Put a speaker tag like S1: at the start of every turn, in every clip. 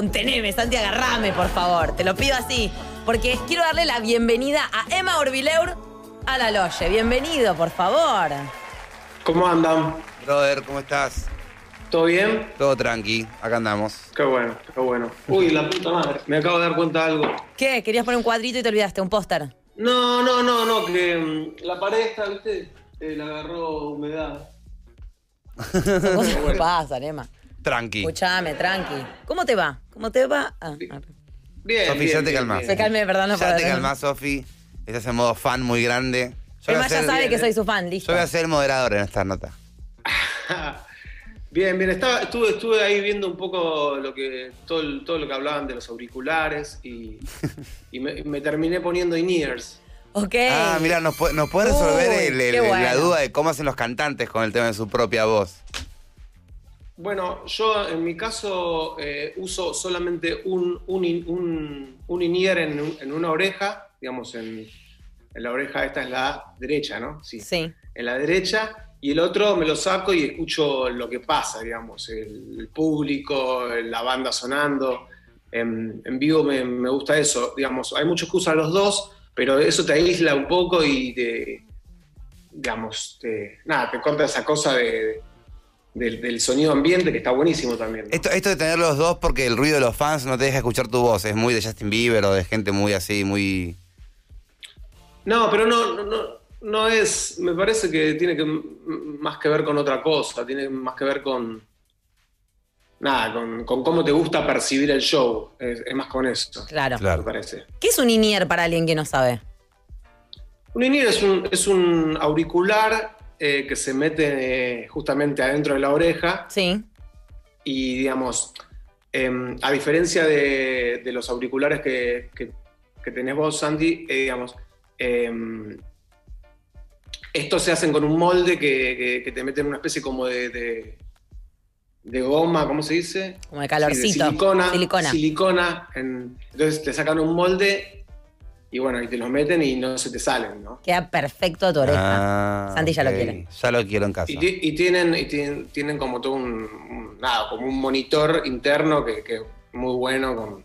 S1: Conteneme, Santi, agarrame, por favor. Te lo pido así. Porque quiero darle la bienvenida a Emma Orbileur a la Loye. Bienvenido, por favor.
S2: ¿Cómo andan?
S3: Brother, ¿cómo estás?
S2: ¿Todo bien?
S3: Todo tranqui, acá andamos.
S2: Qué bueno, qué bueno. Uy, la puta madre. Me acabo de dar cuenta de algo.
S1: ¿Qué? ¿Querías poner un cuadrito y te olvidaste? ¿Un póster?
S2: No, no, no, no, que mm, la pared esta, ¿viste? Eh, la agarró humedad.
S1: Son cosas que pasan, Emma.
S3: Tranqui.
S1: Escuchame, tranqui. ¿Cómo te va? ¿Cómo te va? Ah, ah.
S2: Bien.
S3: Sofi, ya te.
S1: Se calme, perdón, no
S3: ya te calmás, Sofi. Estás en modo fan muy grande. Yo voy, a
S1: Emma ya
S3: ser,
S1: sabe
S2: bien,
S1: que soy su fan, listo.
S3: yo voy a ser el moderador en esta nota.
S2: Bien, bien. Estaba, estuve, estuve ahí viendo un poco lo que todo, lo que hablaban de los auriculares y, y me, me terminé poniendo in-ears.
S1: Ok.
S3: Ah, mira, nos puede, nos puede resolver
S1: Uy,
S3: el- el-
S1: qué bueno.
S3: la duda de cómo hacen los cantantes con el tema de su propia voz.
S2: Bueno, yo en mi caso eh, uso solamente un, un, un, un in-ear en, un- en una oreja, digamos, en, en la oreja esta es la derecha, ¿no? Sí.
S1: Sí.
S2: En la derecha, y el otro me lo saco y escucho lo que pasa, digamos, el, el público, la banda sonando. En, en vivo me, me gusta eso, digamos, hay muchos que usan los dos, pero eso te aísla un poco y te, digamos, te, nada, te corta esa cosa de, del, del sonido ambiente que está buenísimo también. ¿no?
S3: Esto, esto de tener los dos porque el ruido de los fans no te deja escuchar tu voz. Es muy de Justin Bieber o de gente muy así, muy...
S2: No, pero no, no, no, no es, me parece que tiene que más que ver con otra cosa, tiene más que ver con, nada, con, con cómo te gusta percibir el show, es, es más con eso,
S1: Claro.
S2: me
S3: Claro.
S2: parece.
S1: ¿Qué es un INIER para alguien que no sabe?
S2: Un in es un, es un auricular eh, que se mete eh, justamente adentro de la oreja
S1: Sí.
S2: y, digamos, em, a diferencia de, de los auriculares que, que- que tenés vos, Sandy, eh, digamos, em, estos se hacen con un molde que, que- te meten una especie como de, de- de goma, ¿cómo se dice?
S1: Como de
S2: Sí,
S1: calorcito.
S2: de silicona.
S1: Silicona.
S2: silicona, en- entonces te sacan un molde y bueno, y te los meten y no se te salen, ¿no?
S1: Queda perfecto a tu oreja.
S3: Ah,
S1: Santi ya lo quiere.
S3: Ya lo quiero en casa.
S2: Y, ti- y tienen, y tienen, tienen como todo un, un- nada, como un monitor interno que, que es muy bueno, con,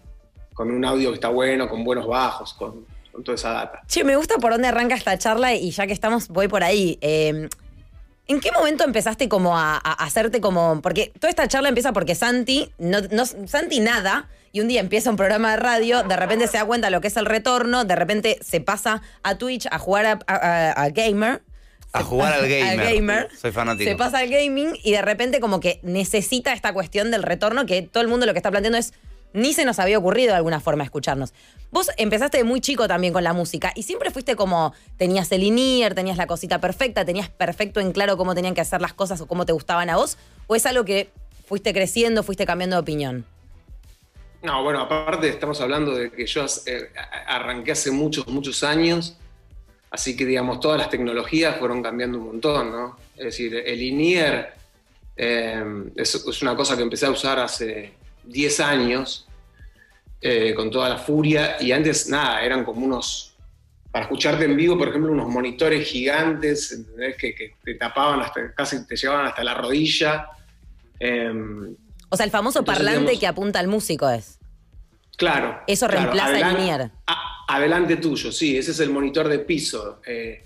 S2: con un audio que está bueno, con buenos bajos, con, con toda esa data.
S1: Che, me gusta por dónde arranca esta charla y ya que estamos, voy por ahí. Eh, ¿En qué momento empezaste como a, a hacerte como.? Porque toda esta charla empieza porque Santi, no, no- Santi nada, y un día empieza un programa de radio, de repente se da cuenta de lo que es el retorno, de repente se pasa a Twitch a jugar a, a- a Gamer.
S3: A jugar al gamer.
S1: gamer.
S3: Soy fanático.
S1: Se pasa al gaming y de repente como que necesita esta cuestión del retorno que todo el mundo lo que está planteando es ni se nos había ocurrido de alguna forma escucharnos. Vos empezaste muy chico también con la música y siempre fuiste como, tenías el INIER, tenías la cosita perfecta, tenías perfecto en claro cómo tenían que hacer las cosas o cómo te gustaban a vos, o es algo que fuiste creciendo, fuiste cambiando de opinión.
S2: No, bueno, aparte estamos hablando de que yo eh, arranqué hace muchos, muchos años, así que digamos, todas las tecnologías fueron cambiando un montón, ¿no? Es decir, el INIER eh, es, es una cosa que empecé a usar hace 10 años, eh, con toda la furia, y antes, nada, eran como unos, para escucharte en vivo, por ejemplo, unos monitores gigantes, ¿entendés? Que, que te tapaban hasta, casi te llevaban hasta la rodilla. Em,
S1: O sea, el famoso
S2: Entonces,
S1: parlante
S2: digamos-
S1: que apunta al músico es.
S2: Claro.
S1: Eso
S2: claro,
S1: reemplaza el
S2: adelan-
S1: linear.
S2: a- adelante tuyo, sí, ese es el monitor de piso. eh,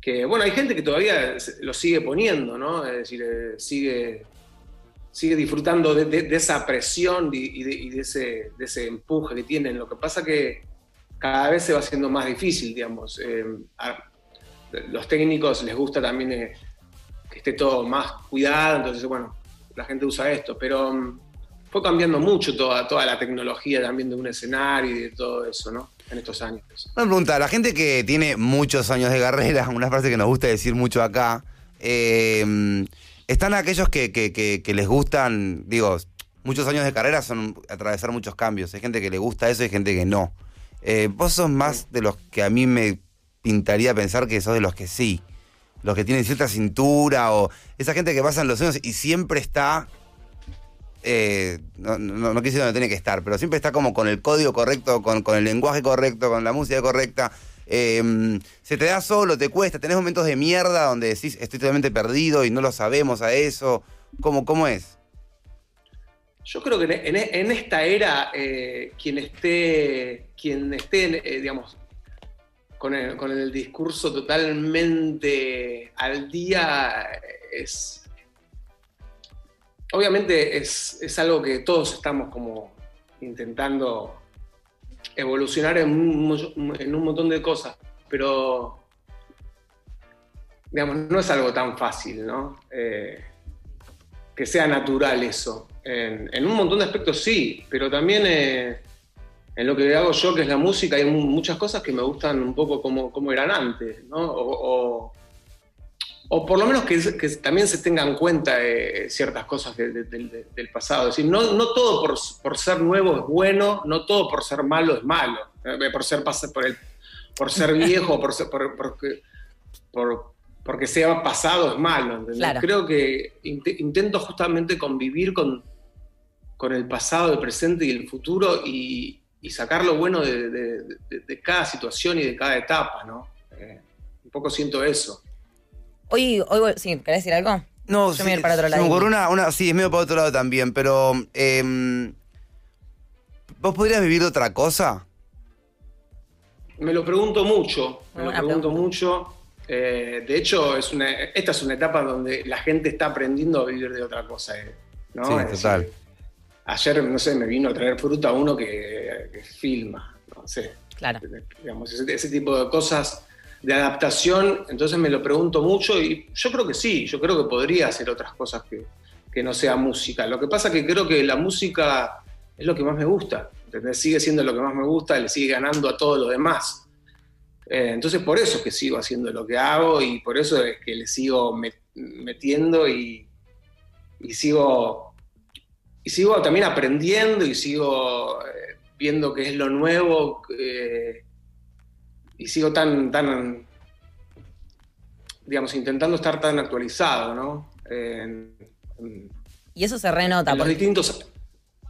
S2: que bueno, hay gente que todavía lo sigue poniendo, ¿no? Es decir, eh, sigue, sigue disfrutando de, de- esa presión y, de, ese, empuje que tienen. Lo que pasa que cada vez se va haciendo más difícil, digamos. Eh, los técnicos les gusta también eh, que esté todo más cuidado, entonces, bueno, la gente usa esto, pero mm, fue cambiando mucho toda, toda la tecnología también de un escenario y de todo eso, ¿no? En estos años.
S3: Una pregunta, la gente que tiene muchos años de carrera, una frase que nos gusta decir mucho acá, eh, están aquellos que, que- que- que les gustan, digo, muchos años de carrera son atravesar muchos cambios, hay gente que le gusta eso y hay gente que no. Eh, vos sos más de los que a mí me pintaría pensar que sos de los que sí, los que tienen cierta cintura o esa gente que pasan los años y siempre está eh, no, no, no quise donde tiene que estar, pero siempre está como con el código correcto, con, con el lenguaje correcto, con la música correcta. Eh, se te da solo, te cuesta, tenés momentos de mierda donde decís estoy totalmente perdido y no lo sabemos a eso. ¿Cómo, cómo es?
S2: yo creo que en, en esta era, eh, quien esté, quien esté eh, digamos, con el, con el, discurso totalmente al día es. Obviamente es, es algo que todos estamos como intentando evolucionar en un, montón de cosas, pero digamos, no es algo tan fácil, ¿no? Eh, que sea natural eso. En, un montón de aspectos sí, pero también eh, en lo que hago yo, que es la música, hay muchas cosas que me gustan un poco como, como eran antes, ¿no? Por lo menos que, también se tengan en cuenta eh, ciertas cosas del pasado. Es decir, no, no todo por, por, ser nuevo es bueno, no todo por ser malo es malo, por ser, por, el, por ser viejo, por, ser, por, por porque sea pasado es malo. Creo que intento justamente convivir con, con el pasado, el presente y el futuro y, sacar lo bueno de, cada situación y de cada etapa, ¿no? Eh, un poco siento eso.
S1: Hoy, hoy sí, ¿querés decir algo?
S3: No, Yo sí, me para otro lado. Una, una, sí, es medio para otro lado también, pero em, ¿vos podrías vivir otra cosa?
S2: Me lo pregunto mucho, me lo pregunto mucho. Eh, de hecho, es una, esta es una etapa donde la gente está aprendiendo a vivir de otra cosa. Eh, ¿no?
S3: Sí, total.
S2: ayer, no sé, me vino a traer fruta uno que, filma, no sé.
S1: Claro.
S2: Digamos, ese, tipo de cosas de adaptación, entonces me lo pregunto mucho y yo creo que sí, yo creo que podría hacer otras cosas que, que no sea música. Lo que pasa es que creo que la música es lo que más me gusta, sigue siendo lo que más me gusta, le sigue ganando a todo lo demás. Eh, entonces por eso es que sigo haciendo lo que hago y por eso es que le sigo metiendo y, sigo y sigo también aprendiendo y sigo eh, viendo qué es lo nuevo eh, y sigo tan tan digamos intentando estar tan actualizado no
S1: y eso se renota
S2: en los distintos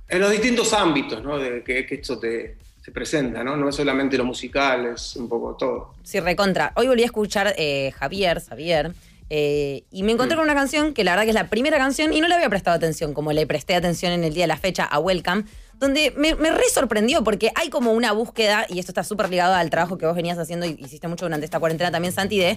S2: en los distintos ámbitos ¿no? de que, que esto te se presenta, ¿no? No es solamente lo musical, es un poco todo.
S1: Sí, recontra. Hoy volví a escuchar eh, Javier, Javier, eh, y me encontré mm. con una canción que la verdad que es la primera canción y no le había prestado atención, como le presté atención en el día de la fecha a Welcome, donde me, me re sorprendió porque hay como una búsqueda, y esto está súper ligado al trabajo que vos venías haciendo y hiciste mucho durante esta cuarentena también, Santi, de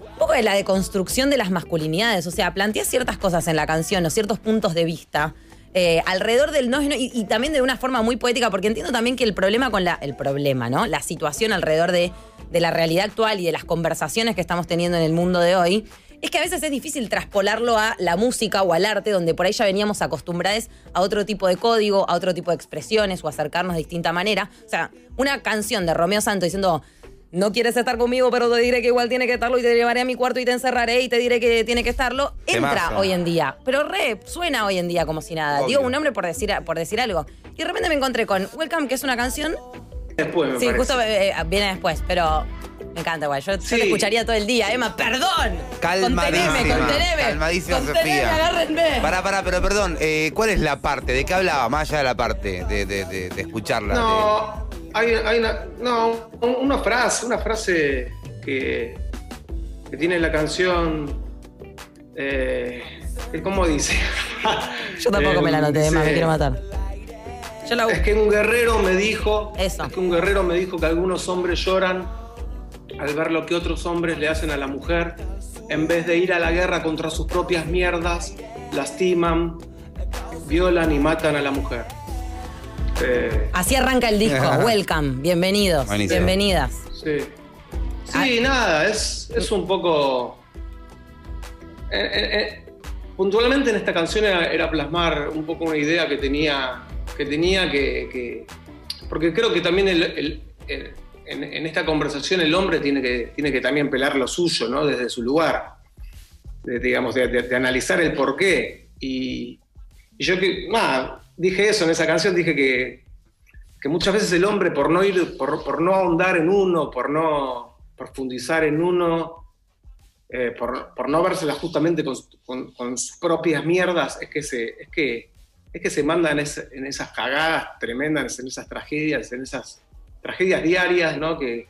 S1: un poco de la deconstrucción de las masculinidades. O sea, planteas ciertas cosas en la canción o ciertos puntos de vista eh, alrededor del no, y, y, también de una forma muy poética, porque entiendo también que el problema con la, el problema, ¿no? La situación alrededor de, de la realidad actual y de las conversaciones que estamos teniendo en el mundo de hoy, es que a veces es difícil traspolarlo a la música o al arte, donde por ahí ya veníamos acostumbrados a otro tipo de código, a otro tipo de expresiones o acercarnos de distinta manera. O sea, una canción de Romeo Santos diciendo, no quieres estar conmigo, pero te diré que igual tiene que estarlo y te llevaré a mi cuarto y te encerraré y te diré que tiene que estarlo, entra hoy en día. Pero re, suena hoy en día como si nada. Digo un nombre por decir, por decir algo. Y de repente me encontré con Welcome, que es una canción.
S2: Después, me
S1: Sí, justo eh, viene después, pero me encanta, güey. Yo, yo, escucharía todo el día. Emma, perdón.
S3: Calmadísima.
S1: Conteneme, conteneme.
S3: Calmadísima,
S1: conteneme,
S3: Sofía.
S1: agárrenme.
S3: Pará, pará, pero perdón. Eh, ¿Cuál es la parte? ¿De qué hablaba? Más allá de la parte de, de, de, de escucharla.
S2: No, hay, hay, una, no, una frase, una frase que, que tiene la canción. Eh, ¿Cómo dice?
S1: yo tampoco me la noté, Emma, me quiero matar.
S2: Yo la... Es que un guerrero me dijo. Eso. Es que un guerrero me dijo que algunos hombres lloran al ver lo que otros hombres le hacen a la mujer, en vez de ir a la guerra contra sus propias mierdas, lastiman, violan y matan a la mujer.
S1: Eh, Así arranca el disco. Welcome, bienvenidos, bienvenidas.
S2: Sí, sí nada, es, es, un poco... Eh, eh, puntualmente en esta canción era, plasmar un poco una idea que tenía que, tenía que, porque creo que también el en, esta conversación el hombre tiene que, tiene que también pelar lo suyo, ¿no? Desde su lugar, de, digamos, de, analizar el porqué. Y, yo que, dije eso en esa canción, dije que, que muchas veces el hombre, por no ir, por, no ahondar en uno, por no profundizar en uno, eh, por, por, no vérsela justamente con, con, sus propias mierdas, es que se, es que, es que se manda en, en esas cagadas tremendas, en esas tragedias, en esas tragedias diarias, ¿no? Que,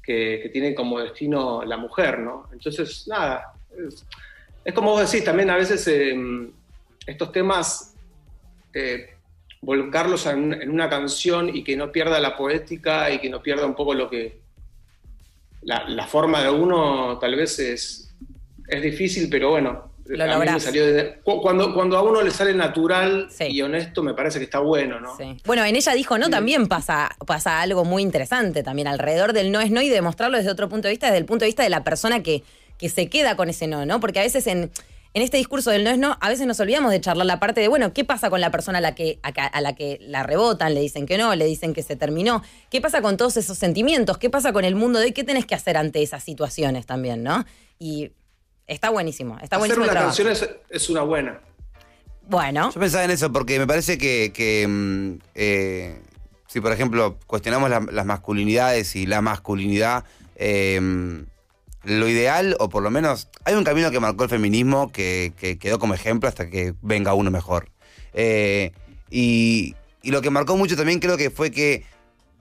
S2: que, tienen como destino la mujer, ¿no? Entonces, nada, es, como vos decís, también a veces em, estos temas eh, volcarlos en, una canción y que no pierda la poética y que no pierda un poco lo que... La, la forma de uno tal vez es, es difícil, pero bueno,
S1: Lo
S2: a mí me
S1: lográs.
S2: salió de- cu- cuando, cuando a uno le sale natural
S1: Sí.
S2: y honesto, me parece que está bueno, ¿no?
S1: Sí. Bueno, en ella dijo no, también pasa, pasa algo muy interesante también alrededor del no es no y de mostrarlo desde otro punto de vista, desde el punto de vista de la persona que, que se queda con ese no, ¿no? Porque a veces en, en este discurso del no es no, a veces nos olvidamos de charlar la parte de, bueno, ¿qué pasa con la persona a la que, a, a la que la rebotan, le dicen que no, le dicen que se terminó? ¿Qué pasa con todos esos sentimientos? ¿Qué pasa con el mundo de hoy? ¿Qué tenés que hacer ante esas situaciones también, no? Y está buenísimo, está
S2: Hacer
S1: buenísimo el
S2: una canción es, es una buena.
S1: Bueno,
S3: Yo pensaba en eso porque me parece que, que, mm, eh, si por ejemplo cuestionamos la- las masculinidades y la masculinidad, eh, lo ideal, o por lo menos, hay un camino que marcó el feminismo que, que quedó como ejemplo hasta que venga uno mejor. Eh, y, y lo que marcó mucho también creo que fue que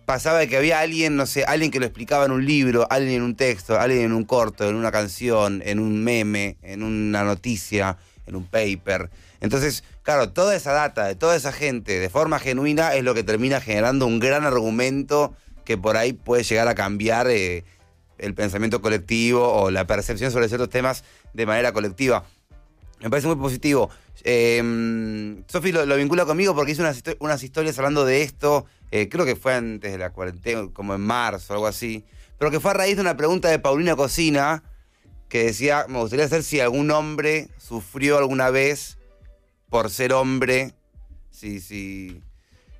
S3: pasaba de que había alguien, no sé, alguien que lo explicaba en un libro, alguien en un texto, alguien en un corto, en una canción, en un meme, en una noticia, en un paper. Entonces, claro, toda esa data de toda esa gente de forma genuina es lo que termina generando un gran argumento que por ahí puede llegar a cambiar eh, el pensamiento colectivo o la percepción sobre ciertos temas de manera colectiva. Me parece muy positivo. Eh, Sofi lo, vincula conmigo porque hizo unas, unas historias hablando de esto, eh, creo que fue antes de la cuarentena, como en marzo o algo así, pero que fue a raíz de una pregunta de Paulina Cocina que decía, me gustaría saber si algún hombre sufrió alguna vez por ser hombre, si, si,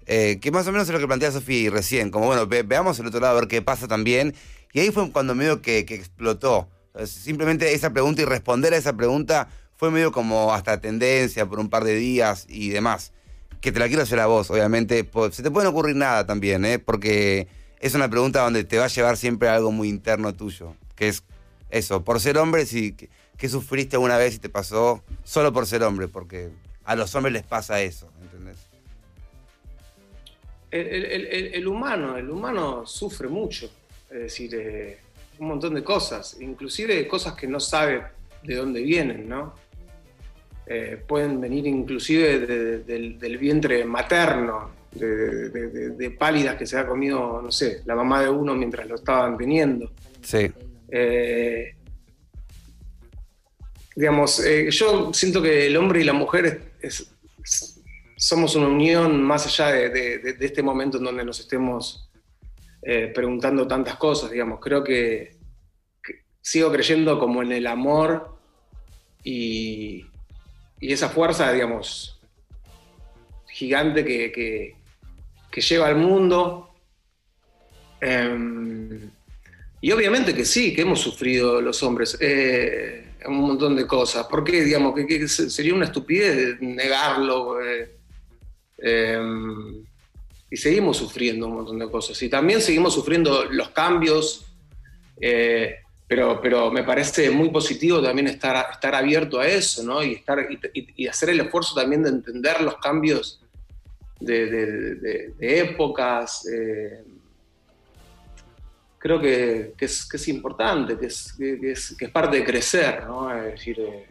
S3: eh, que más o menos es lo que plantea Sofía recién, como bueno, ve- veamos el otro lado a ver qué pasa también, y ahí fue cuando medio que, que explotó. Simplemente esa pregunta y responder a esa pregunta fue medio como hasta tendencia por un par de días y demás. Que te la quiero hacer a vos, obviamente. po- Se te puede ocurrir nada también, ¿eh? Porque es una pregunta donde te va a llevar siempre algo muy interno tuyo. Que es eso, por ser hombre, si, ¿qué, sufriste alguna vez y te pasó solo por ser hombre? Porque a los hombres les pasa eso, ¿entendés?
S2: El humano, el humano sufre mucho, es decir, eh, un montón de cosas, inclusive cosas que no sabe de dónde vienen, ¿no? Eh, pueden venir inclusive de- de- del, del vientre materno, de, pálidas que se ha comido, no sé, la mamá de uno mientras lo estaban teniendo.
S3: Sí.
S2: Eh, digamos, eh, yo siento que el hombre y la mujer es- es- somos una unión más allá de, este momento en donde nos estemos preguntando tantas cosas, digamos. Creo que, que sigo creyendo como en el amor y, y esa fuerza, digamos, gigante que, que- lleva al mundo. Em, y obviamente que sí, que hemos sufrido los hombres eh, un montón de cosas. Porque, digamos, que, que se- sería una estupidez negarlo. eh, eh, y seguimos sufriendo un montón de cosas. Y también seguimos sufriendo los cambios. eh, pero, pero me parece muy positivo también estar, estar abierto a eso, ¿no? Y, estar, y, hacer el esfuerzo también de entender los cambios de, de- de- de épocas. eh, creo que, que es, que es importante, que es, que, es, parte de crecer, ¿no? Es decir, eh,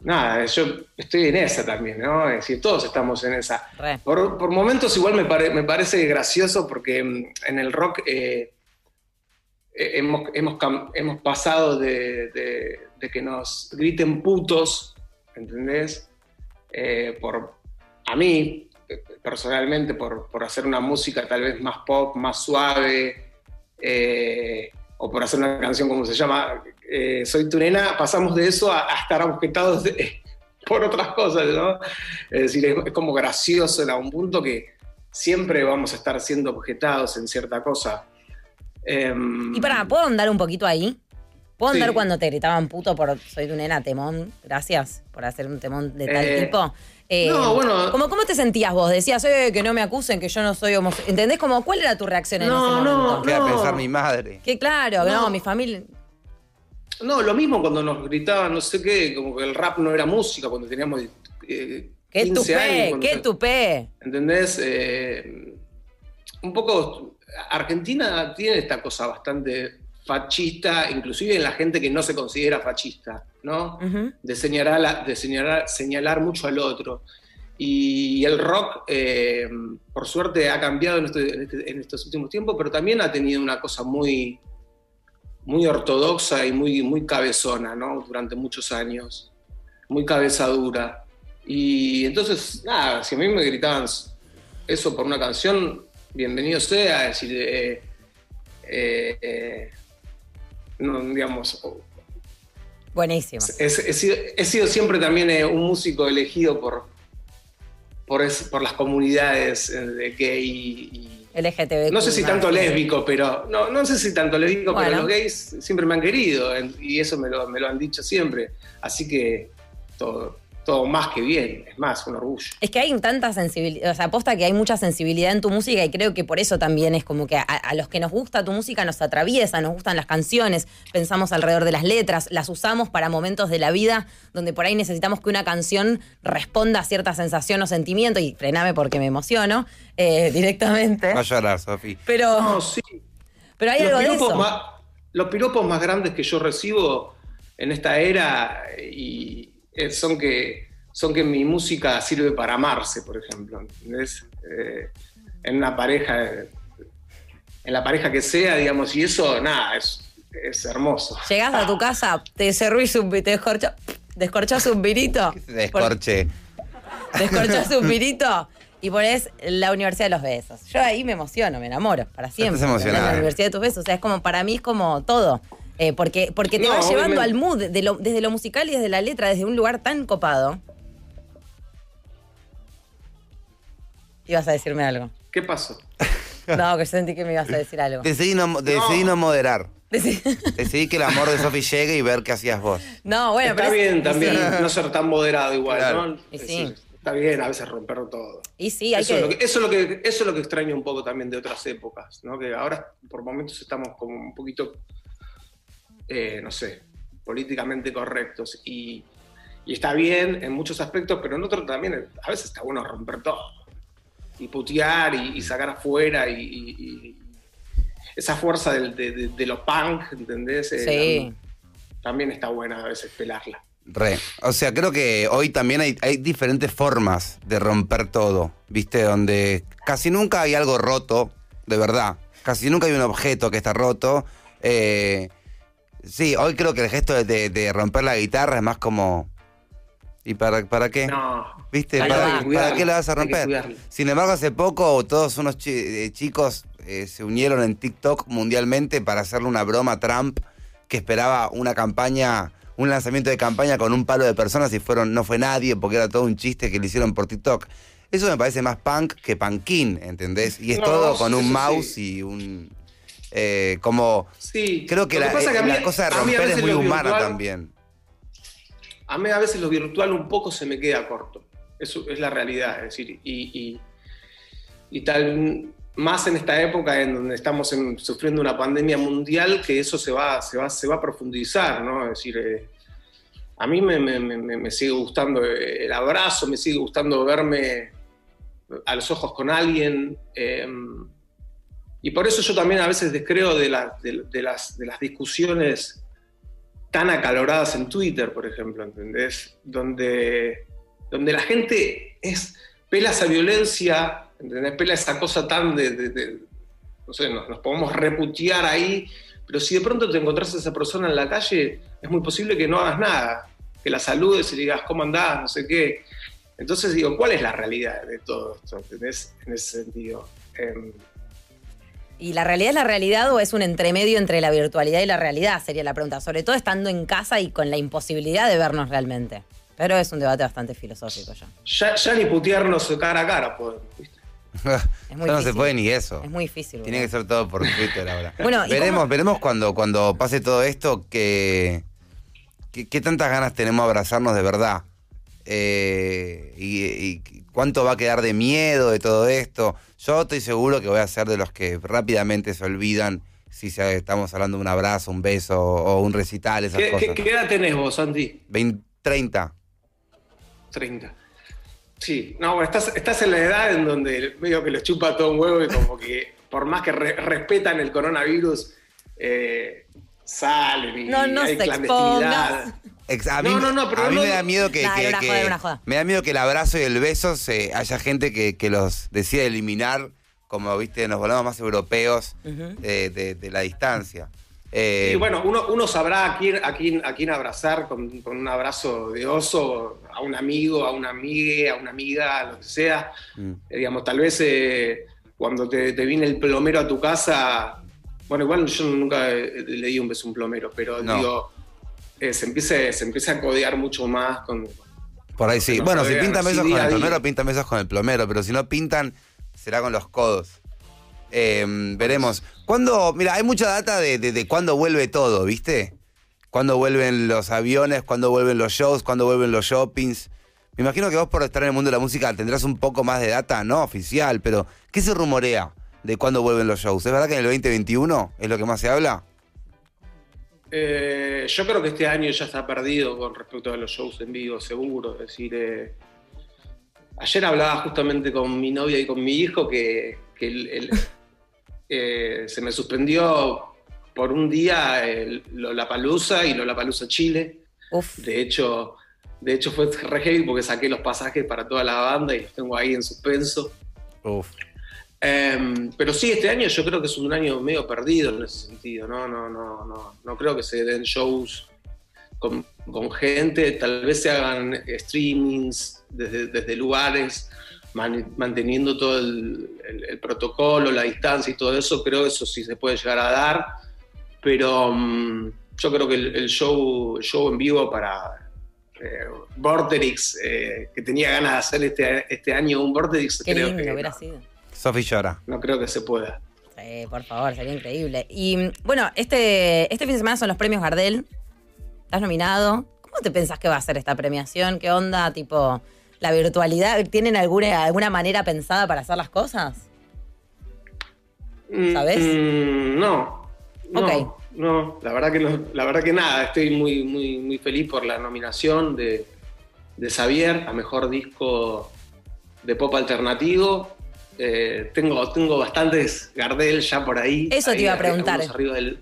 S2: nada, yo estoy en esa también, ¿no? Es decir, todos estamos en esa. Por, por momentos igual me, pare- me parece gracioso porque en el rock eh, hemos, hemos, cam- hemos pasado de, de- de que nos griten putos, ¿entendés? Eh, por, a mí, eh, personalmente, por, por hacer una música tal vez más pop, más suave, eh, o por hacer una canción como se llama eh, Soy tu nena, pasamos de eso a, a estar objetados de- por otras cosas, ¿no? Es decir, es, es como gracioso en algún punto que siempre vamos a estar siendo objetados en cierta cosa. Em,
S1: Y para, ¿puedo andar un poquito ahí? ¿Puedo andar
S2: Sí.
S1: cuando te gritaban puto por soy tu nena temón? Gracias por hacer un temón de tal
S2: Eh,
S1: tipo. Eh,
S2: no, bueno.
S1: ¿cómo, ¿Cómo te sentías vos? Decías, eh, que no me acusen, que yo no soy homosexual. ¿Entendés? Como, ¿Cuál era tu reacción en
S2: No,
S1: ese
S2: no,
S1: momento?
S3: ¿Qué va a
S2: No.
S3: pensar mi madre?
S1: Que claro, no,
S2: No.
S1: mi familia.
S2: No, lo mismo cuando nos gritaban, no sé qué, como que el rap no era música, cuando teníamos eh,
S1: ¡Qué
S2: 15
S1: tupé!
S2: años.
S1: ¡Qué tupé!
S2: ¿Entendés? Eh, un poco, Argentina tiene esta cosa bastante fascista, inclusive en la gente que no se considera fascista, ¿no? De señalar, de señalar, señalar mucho al otro. Y el rock, eh, por suerte, ha cambiado en, este- en este- en estos últimos tiempos, pero también ha tenido una cosa muy, muy ortodoxa y muy, muy cabezona, ¿no? Durante muchos años, muy cabeza dura. Y entonces, nada, si a mí me gritaban eso por una canción, bienvenido sea, es decir, eh, eh, no, digamos,
S1: Buenísimo.
S2: he, sido, he sido siempre también eh, un músico elegido por, por, es- por las comunidades de gay y,
S1: LGTB.
S2: no sé si tanto lésbico, pero no, no sé si tanto lésbico,
S1: Bueno.
S2: pero los gays siempre me han querido y eso me lo, me lo han dicho siempre. Así que todo, todo más que bien, es más, un orgullo.
S1: Es que hay tanta sensibilidad, o sea, aposta que hay mucha sensibilidad en tu música y creo que por eso también es como que a, a los que nos gusta tu música nos atraviesa, nos gustan las canciones, pensamos alrededor de las letras, las usamos para momentos de la vida donde por ahí necesitamos que una canción responda a cierta sensación o sentimiento, y frename porque me emociono eh, directamente.
S3: Va a llorar, Sofi.
S1: Pero,
S2: No, sí.
S1: pero hay
S2: los,
S1: algo de eso.
S2: más, los piropos más grandes que yo recibo en esta era y son que son que mi música sirve para amarse, por ejemplo. ¿entendés? Eh, en una pareja, eh, en la pareja que sea, digamos, y eso, nada, es, es hermoso.
S1: Llegás a tu casa, te servís un te descorchás, descorchás un virito.
S3: Se descorche.
S1: descorchás un virito y ponés la Universidad de los Besos. Yo ahí me emociono, me enamoro para siempre.
S3: estás emocionada.
S1: La Universidad de tus Besos. O sea, es como, para mí es como todo. Eh, porque, porque te
S2: No,
S1: va llevando al mood de lo- desde lo musical y desde la letra, desde un lugar tan copado. Ibas a decirme algo.
S2: ¿Qué pasó?
S1: No, que sentí que me ibas a decir algo.
S3: Decidí no, decidí no moderar. Decidí que el amor de Sofi llegue y ver qué hacías vos.
S1: No, bueno,
S2: está
S1: pero es-
S2: bien también
S1: sí.
S2: no ser tan moderado igual,
S3: Claro.
S2: ¿no?
S1: Y sí.
S2: está bien a veces romper todo.
S1: Y sí, hay
S2: eso,
S1: que...
S2: es lo que, eso, es lo que, eso es lo que extraño un poco también de otras épocas, ¿no? Que ahora por momentos estamos como un poquito, eh, no sé, políticamente correctos y, y está bien en muchos aspectos, pero en otros también a veces está bueno romper todo y putear y, y sacar afuera y, y- y esa fuerza del- de, de- de lo punk, ¿entendés? Eh,
S1: Sí.
S2: También está buena a veces pelarla.
S3: Re. O sea, creo que hoy también hay, hay diferentes formas de romper todo, ¿viste? Donde casi nunca hay algo roto, de verdad. Casi nunca hay un objeto que está roto. Eh, sí, hoy creo que el gesto de, de- de romper la guitarra es más como... ¿Y para, para qué?
S2: No.
S3: ¿Viste? ¿Para, para qué la vas a romper? Sin embargo, hace poco todos unos chi- eh, chicos eh, se unieron en TikTok mundialmente para hacerle una broma a Trump que esperaba una campaña, un lanzamiento de campaña con un palo de personas y fueron, no fue nadie porque era todo un chiste que le hicieron por TikTok. Eso me parece más punk que punkin, ¿entendés? Y es
S2: No,
S3: todo con un mouse
S2: sí.
S3: y un... eh, como...
S2: Sí.
S3: Creo que la,
S2: pasa que a mí-
S3: la cosa de romper es muy humana
S2: virtual-
S3: también.
S2: A mí a veces lo virtual un poco se me queda corto. Eso es la realidad. Es decir, y, y- y tal más en esta época en donde estamos en- sufriendo una pandemia mundial, que eso se va, se va, se va a profundizar, ¿no? Es decir, eh, a mí me, me- me- me- me sigue gustando el abrazo, me sigue gustando verme a los ojos con alguien. eh, y por eso yo también a veces descreo de, la- de- las, de las discusiones tan acaloradas en Twitter, por ejemplo, ¿entendés? Donde, donde la gente es, pela esa violencia, ¿entendés? Pela esa cosa tan de, no sé, nos, nos podemos reputear ahí, pero si de pronto te encontrás a esa persona en la calle, es muy posible que no hagas nada, que la saludes y le digas, ¿cómo andás? No sé qué. Entonces digo, ¿cuál es la realidad de todo esto? ¿Entendés? En ese sentido. Em,
S1: ¿Y la realidad es la realidad o es un entremedio entre la virtualidad y la realidad? Sería la pregunta. Sobre todo estando en casa y con la imposibilidad de vernos realmente. Pero es un debate bastante filosófico ya.
S2: ya, ya ni putearnos cara a cara podemos, ¿viste?
S1: Es muy
S3: no se puede ni eso.
S1: Es muy difícil.
S3: Tiene que ser todo por Twitter ahora.
S1: Bueno, ¿y
S3: veremos,
S1: cómo-
S3: veremos cuando, cuando pase todo esto que, que- qué tantas ganas tenemos de abrazarnos de verdad. Eh, y, y cuánto va a quedar de miedo de todo esto. Yo estoy seguro que voy a ser de los que rápidamente se olvidan si se- estamos hablando de un abrazo, un beso o un recital, esas
S2: ¿Qué,
S3: cosas.
S2: qué- qué edad tenés vos, Santi?
S3: 20, 30.
S2: 30. Sí, no, bueno, estás, estás en la edad en donde medio que les chupa todo un huevo y como que por más que re- respetan el coronavirus, eh, salen y
S1: No, no
S2: hay
S1: se
S2: clandestinidad.
S3: A mí,
S2: No, no, no, pero
S3: a mí
S2: no-
S3: me da miedo que,
S1: Nah,
S3: que-
S1: era una
S3: que-
S1: joda, era una joda.
S3: me da miedo que el abrazo y el beso se, haya gente que, que los decida eliminar, como viste, nos volvamos más europeos eh, de, de la distancia. Eh,
S2: Y bueno, uno, uno sabrá a quién, a quién, a quién abrazar con, con un abrazo de oso, a un amigo, a una amiga, a una amiga, a lo que sea.
S3: mm.
S2: Eh, digamos, tal vez eh, cuando te, te viene el plomero a tu casa, bueno, igual yo nunca le di un beso a un plomero, pero
S3: No.
S2: digo, eh, se, empieza, se empieza a codear mucho más con...
S3: Por ahí sí.
S2: No
S3: bueno, si pintan besos con el plomero, pintan besos con el plomero, pero si no pintan, será con los codos. Eh, veremos. ¿Cuándo? Mira, hay mucha data de, de, de cuándo vuelve todo, ¿viste? Cuándo vuelven los aviones, cuándo vuelven los shows, cuándo vuelven los shoppings. Me imagino que vos por estar en el mundo de la música tendrás un poco más de data, no oficial, pero ¿qué se rumorea de cuándo vuelven los shows? ¿Es verdad que en el 2021 es lo que más se habla?
S2: Eh, yo creo que este año ya está perdido con respecto a los shows en vivo, seguro. Es decir, eh, ayer hablaba justamente con mi novia y con mi hijo que, que el- el- eh, se me suspendió por un día Lollapalooza y Lollapalooza Chile.
S1: Uf.
S2: De hecho, de hecho fue re heavy porque saqué los pasajes para toda la banda y los tengo ahí en suspenso.
S3: Uf.
S2: Em, pero sí, este año yo creo que es un año medio perdido en ese sentido, ¿no? No, no, no, no creo que se den shows con, con gente, tal vez se hagan streamings desde, desde lugares, man- manteniendo todo el, el- el protocolo, la distancia y todo eso, creo que eso sí se puede llegar a dar, pero mm, yo creo que el, el show, show en vivo para... eh, Vorterix, eh, que tenía ganas de hacer este, este año un Vorterix,
S1: Qué
S2: creo
S1: lindo
S2: que
S1: hubiera
S2: no.
S1: sido.
S3: Sofi llora.
S2: No creo que se pueda.
S1: Sí, por favor, sería increíble. Y bueno, este, este fin de semana son los premios Gardel. Estás nominado. ¿Cómo te pensás que va a ser esta premiación? ¿Qué onda? Tipo, la virtualidad, ¿tienen alguna, alguna manera pensada para hacer las cosas?
S2: Mm,
S1: ¿Sabes?
S2: mm, no. No, no, la verdad que no, la verdad que nada, estoy muy, muy, muy feliz por la nominación de, de Xavier a mejor disco de pop alternativo. Eh, tengo, tengo bastantes Gardel ya por ahí.
S1: Eso te iba a preguntar.
S2: algunos arriba del-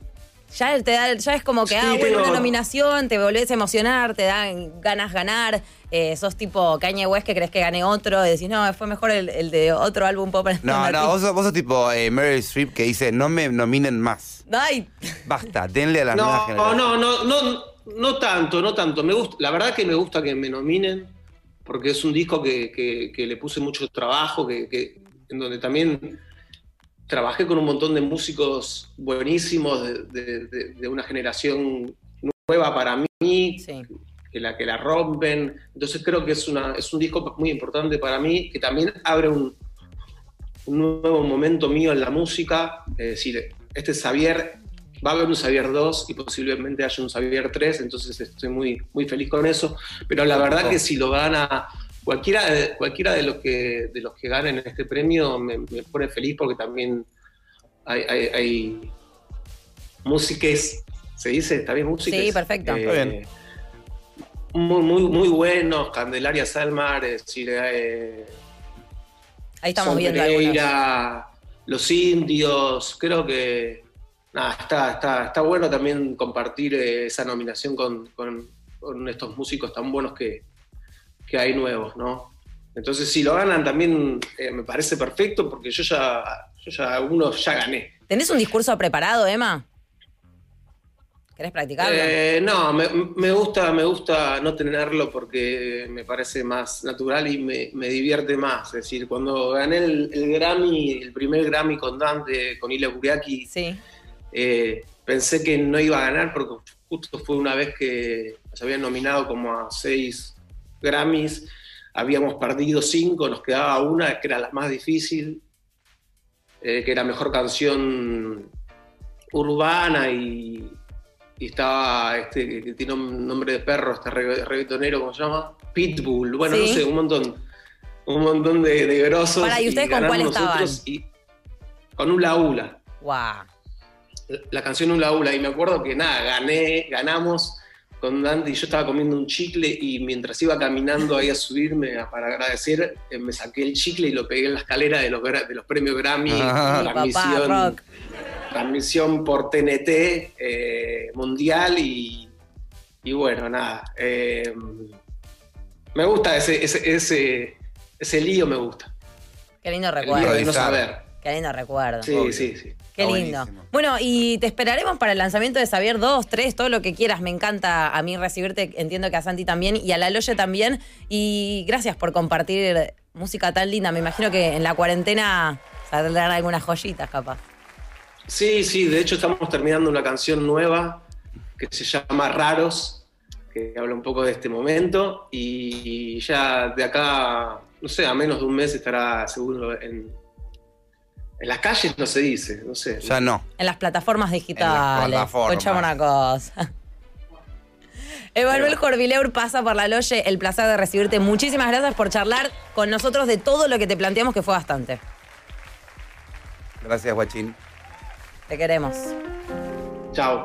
S1: Ya, te da, ya es como que,
S2: Sí,
S1: ah, bueno, una nominación, te volvés a emocionar, te dan ganas ganar. eh, sos tipo Kanye West que crees que gane otro y decís, no, fue mejor el, el de otro álbum pop
S3: No,
S1: alternativo".
S3: no, vos sos, vos sos tipo eh, Meryl Streep que dice, no me nominen más.
S1: Ay,
S3: Basta, denle a las
S2: No,
S3: generaciones.
S2: no, no, no, no tanto, no tanto. Me gusta, la verdad que me gusta que me nominen, porque es un disco que, que- que le puse mucho trabajo, que, que- en donde también trabajé con un montón de músicos buenísimos de, de- de- de una generación nueva para mí,
S1: sí.
S2: que la, que la rompen. Entonces creo que es, una, es un disco muy importante para mí, que también abre un, un nuevo momento mío en la música. Es decir, este Xavier, va a haber un Xavier 2 y posiblemente haya un Xavier 3, entonces estoy muy, muy feliz con eso. Pero la verdad que si lo gana cualquiera de, cualquiera de los que de los que ganen este premio me, me pone feliz porque también hay, hay, ¿se dice? ¿Está bien músiques?
S1: Sí, perfecto.
S3: Está bien.
S2: Muy, muy, muy buenos, Candelaria Salmar, es decir, eh,
S1: Ahí estamos viendo algunos.
S2: Pereira, Los Indios, creo que nada, está, está, está bueno también compartir eh, esa nominación con, con- con estos músicos tan buenos que, que hay nuevos, ¿no? Entonces, si lo ganan también eh, me parece perfecto porque yo ya, yo ya uno ya gané.
S1: ¿Tenés un discurso preparado, Emma? ¿Querés practicarlo?
S2: Eh, no, me, me gusta, me gusta no tenerlo porque me parece más natural y me, me divierte más. Es decir, cuando gané el, el Grammy, el primer Grammy con Dante, con Ilya Kuriaki,
S1: sí.
S2: eh, pensé que no iba a ganar porque justo fue una vez que nos habían nominado como a seis Grammys, habíamos perdido cinco, nos quedaba una que era la más difícil, eh, que era mejor canción urbana y, y estaba este que, tiene un nombre de perro, este regga- reggaetonero, ¿cómo se llama? Pitbull, bueno,
S1: Sí.
S2: no sé, un montón, un montón de, de grosos.
S1: ¿y ustedes con cuál estaban?
S2: y- con un Ula
S1: Guau.
S2: la canción Un Laula y me acuerdo que nada, gané, ganamos con Dante y yo estaba comiendo un chicle y mientras iba caminando ahí a subirme a- para agradecer, eh, me saqué el chicle y lo pegué en la escalera de los, de los premios Grammy,
S3: Ah.
S1: Sí, papá,
S2: transmisión,
S1: rock.
S2: transmisión por TNT eh, mundial y y bueno, nada. eh, me gusta ese, ese, ese, ese lío, me gusta.
S1: Qué lindo
S2: El lío
S1: recuerdo.
S2: de no saber.
S1: Qué lindo recuerdo.
S2: Sí,
S3: Obvio.
S2: sí, sí.
S1: Qué
S3: Está
S1: lindo.
S3: buenísimo.
S1: Bueno, y te esperaremos para el lanzamiento de Xavier 2, 3, todo lo que quieras. Me encanta a mí recibirte, entiendo que a Santi también y a la Loye también. Y gracias por compartir música tan linda. Me imagino que en la cuarentena saldrán algunas joyitas, capaz.
S2: Sí, sí, de hecho estamos terminando una canción nueva que se llama Raros, que habla un poco de este momento y ya de acá, no sé, a menos de un mes estará seguro en, en las calles, no se dice, no sé.
S3: Ya no.
S1: En las plataformas digitales.
S3: plataformas.
S1: Escuchame una cosa. Emanuel Jorvileur pasa por la Loye. El placer de recibirte. Muchísimas gracias por charlar con nosotros de todo lo que te planteamos, que fue bastante.
S3: Gracias, guachín.
S1: Te queremos.
S2: Chao.